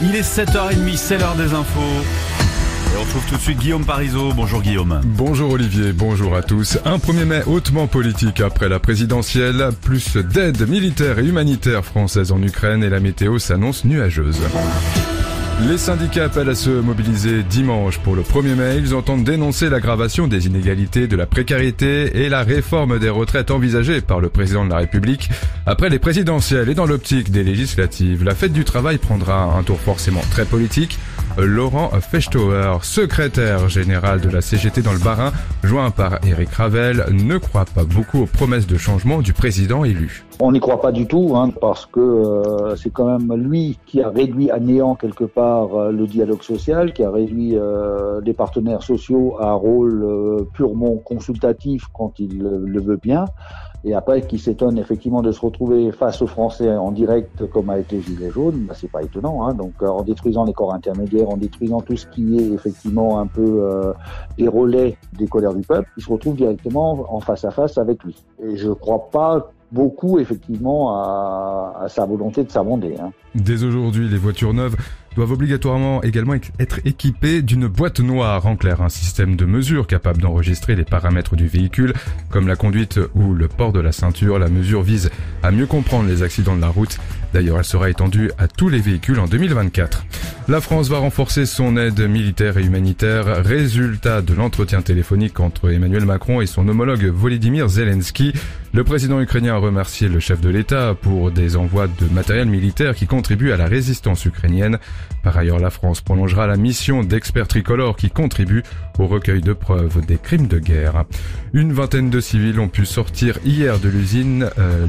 Il est 7h30, c'est l'heure des infos. Et on retrouve tout de suite Guillaume Parisot. Bonjour Guillaume. Bonjour Olivier, bonjour à tous. Un 1er mai hautement politique après la présidentielle, plus d'aide militaire et humanitaire française en Ukraine et la météo s'annonce nuageuse. Les syndicats appellent à se mobiliser dimanche pour le 1er mai. Ils entendent dénoncer l'aggravation des inégalités, de la précarité et la réforme des retraites envisagée par le président de la République. Après les présidentielles et dans l'optique des législatives, la fête du travail prendra un tour forcément très politique. Laurent Fechtauer, secrétaire général de la CGT dans le Barin, joint par Eric Ravel, ne croit pas beaucoup aux promesses de changement du président élu. On n'y croit pas du tout, hein, parce que euh, c'est quand même lui qui a réduit à néant quelque part euh, le dialogue social, qui a réduit euh, les partenaires sociaux à un rôle purement consultatif quand il le veut bien et après qui s'étonne effectivement de se retrouver face aux Français en direct comme a été Gilets jaunes, bah, c'est pas étonnant. Hein. Donc euh, en détruisant les corps intermédiaires, en détruisant tout ce qui est effectivement un peu euh, des relais des colères du peuple, il se retrouve directement en face à face avec lui. Et je crois pas beaucoup effectivement à, sa volonté de s'amender. Hein. Dès aujourd'hui, les voitures neuves doivent obligatoirement également être équipées d'une boîte noire, en clair, un système de mesure capable d'enregistrer les paramètres du véhicule, comme la conduite ou le port de la ceinture. La mesure vise à mieux comprendre les accidents de la route. D'ailleurs, elle sera étendue à tous les véhicules en 2024. La France va renforcer son aide militaire et humanitaire, résultat de l'entretien téléphonique entre Emmanuel Macron et son homologue Volodymyr Zelensky. Le président ukrainien a remercié le chef de l'État pour des envois de matériel militaire qui contribuent à la résistance ukrainienne. Par ailleurs, la France prolongera la mission d'experts tricolores qui contribuent au recueil de preuves des crimes de guerre. Une vingtaine de civils ont pu sortir hier de l'usine euh,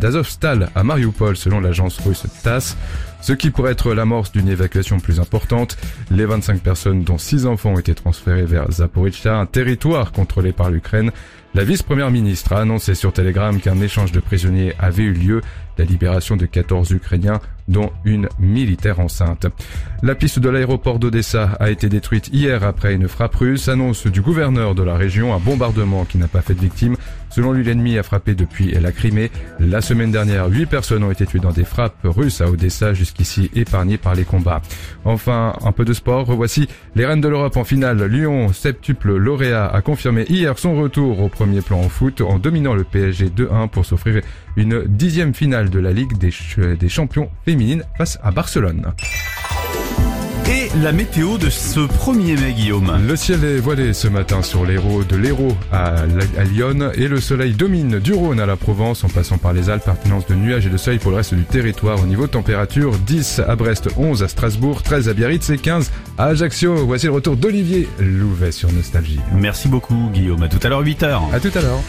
d'Azovstal à Mariupol selon l'agence russe TASS ce qui pourrait être l'amorce d'une évacuation plus importante. Les 25 personnes, dont 6 enfants, ont été transférées vers Zaporizhia, un territoire contrôlé par l'Ukraine. La vice-première ministre a annoncé sur Telegram qu'un échange de prisonniers avait eu lieu, la libération de 14 Ukrainiens, dont une militaire enceinte. La piste de l'aéroport d'Odessa a été détruite hier après une frappe russe, annonce du gouverneur de la région, un bombardement qui n'a pas fait de victimes. Selon lui, l'ennemi a frappé depuis la Crimée. La semaine dernière, 8 personnes ont été tuées dans des frappes russes à Odessa, jusqu'ici épargnées par les combats. Enfin, un peu de sport, revoici les Reines de l'Europe en finale. Lyon, septuple lauréat, a confirmé hier son retour au premier plan en foot en dominant le PSG 2-1 pour s'offrir une dixième finale de la Ligue des, des champions féminines face à Barcelone. Et la météo de ce 1er mai, Guillaume. Le ciel est voilé ce matin sur l'Hérault, de l'Hérault à, à, Lyon, et le soleil domine du Rhône à la Provence, en passant par les Alpes, pertinence de nuages et de soleil pour le reste du territoire. Au niveau température, 10 à Brest, 11 à Strasbourg, 13 à Biarritz et 15 à Ajaccio. Voici le retour d'Olivier Louvet sur Nostalgie. Merci beaucoup, Guillaume. À tout à l'heure, 8h. À tout à l'heure.